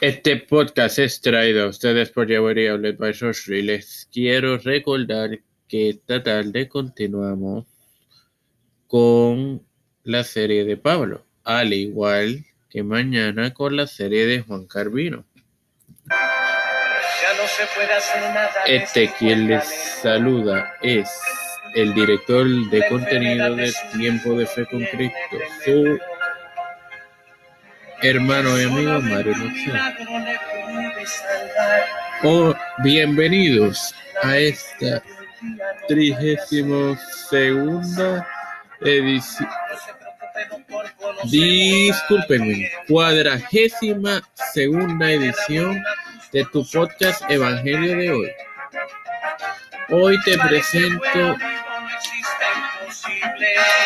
Este podcast es traído a ustedes por Yawery Outlet by Joshry. Les quiero recordar que esta tarde continuamos con la serie de Pablo, al igual que mañana con la serie de Juan Carvino. Este quien les saluda es el director de contenido de Tiempo de Fe con Cristo, su hermano y amigo Mario Oh, bienvenidos a esta trigésimo segunda edición. Disculpenme, cuadragésima segunda edición de tu podcast Evangelio de hoy. Hoy te presento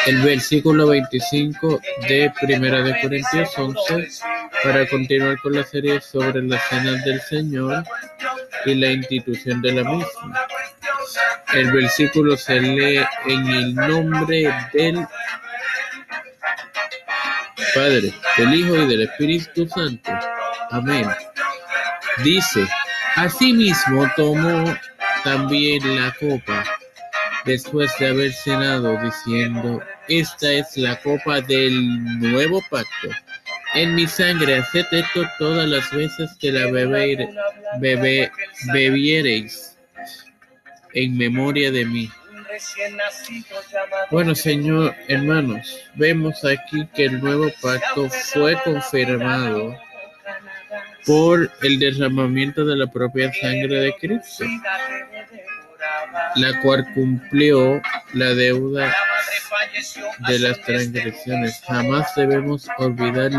el versículo 25 de Primera de Corintios 11 para continuar con la serie sobre las cenas del Señor y la institución de la misma. El versículo se lee en el nombre del Padre, del Hijo y del Espíritu Santo. Amén. Dice, asimismo tomó también la copa después de haber cenado, diciendo, esta es la copa del nuevo pacto. En mi sangre, haced esto todas las veces que la bebe, bebe, bebiereis en memoria de mí. Bueno, Señor, hermanos, vemos aquí que el nuevo pacto fue confirmado por el derramamiento de la propia sangre de Cristo la cual cumplió la deuda de las transgresiones. Jamás debemos olvidar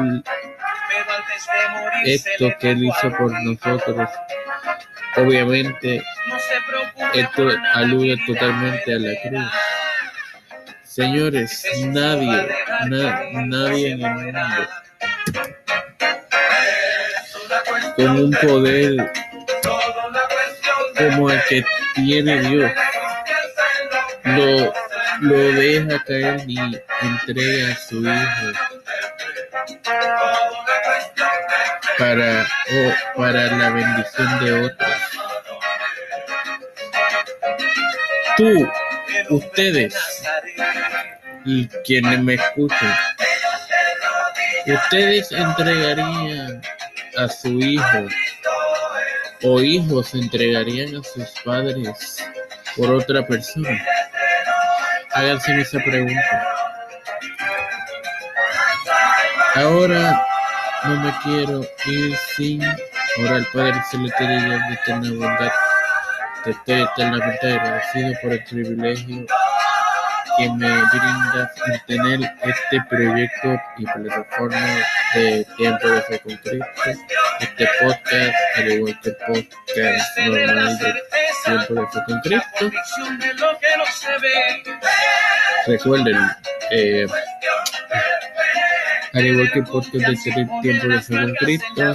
esto que Él hizo por nosotros. Obviamente, esto alude totalmente a la cruz. Señores, nadie, nadie en el mundo con un poder como el que tiene Dios. Lo, lo deja caer y entrega a su hijo para, para la bendición de otros. Tú, ustedes quienes me escuchan, ustedes entregarían a su hijo o hijos entregarían a sus padres por otra persona? Háganse esa pregunta. Ahora no me quiero ir sin orar, Padre Celestial de eterna bondad. Te estoy eternamente agradecido por el privilegio que me brindas en tener este proyecto y plataforma de Tiempo de Fe con Cristo, este podcast, al igual que el podcast normal de Tiempo de Fe con Cristo. Recuerden, eh, al igual que el podcast de Tiempo de Fe con Cristo,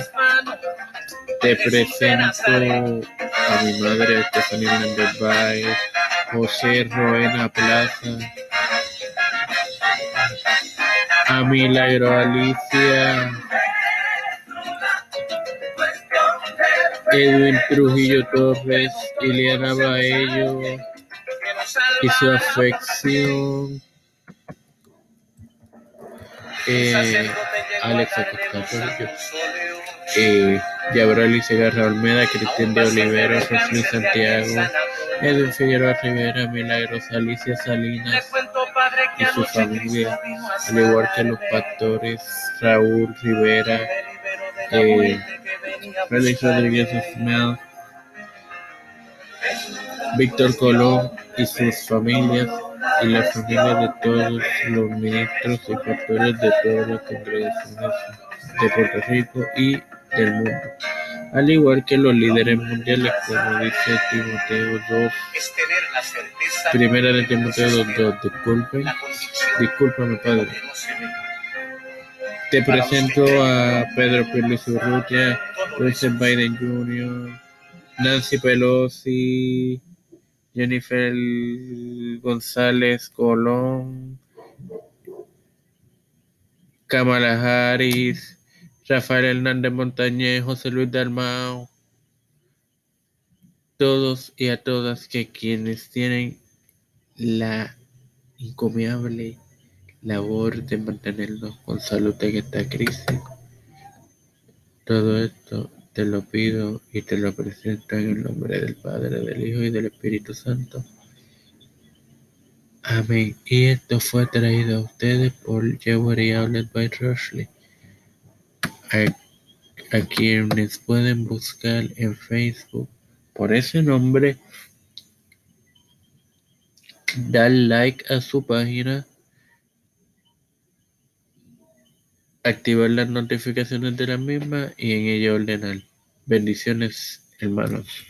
te presento a mi madre, Estefanía Hernández Baez, José Roena Plaza, a Milagro Alicia, Edwin Trujillo Torres, Ileana Baello y su afección. Eh, Alex Acosta, eh, Yabrali Segarra Olmeda, Cristian de Olivero, Rosly Santiago, Edwin Figueroa Rivera, Milagros Alicia Salinas y su familia, al igual que los pastores Raúl Rivera, eh, Félix Rodríguez Osmel, Víctor Colón y sus familias, y las familias de todos los ministros y pastores de todas las congregaciones de Puerto Rico y del mundo, al igual que los líderes mundiales, como dice Timoteo 2, primera de Timoteo 2, disculpen, discúlpame padre. Te presento a Pedro Pérez Urrutia, Joseph Biden Jr., Nancy Pelosi, Jennifer González Colón, Kamala Harris, Rafael Hernández Montañez, José Luis Dalmao, todos y a todas que quienes tienen la encomiable labor de mantenernos con salud en esta crisis. Todo esto te lo pido y te lo presento en el nombre del Padre, del Hijo y del Espíritu Santo. Amén. Y esto fue traído a ustedes por Jewelry Outlet by Rushley. A, a quienes pueden buscar en Facebook por ese nombre, dar like a su página, activar las notificaciones de la misma y en ella ordenar. Bendiciones, hermanos.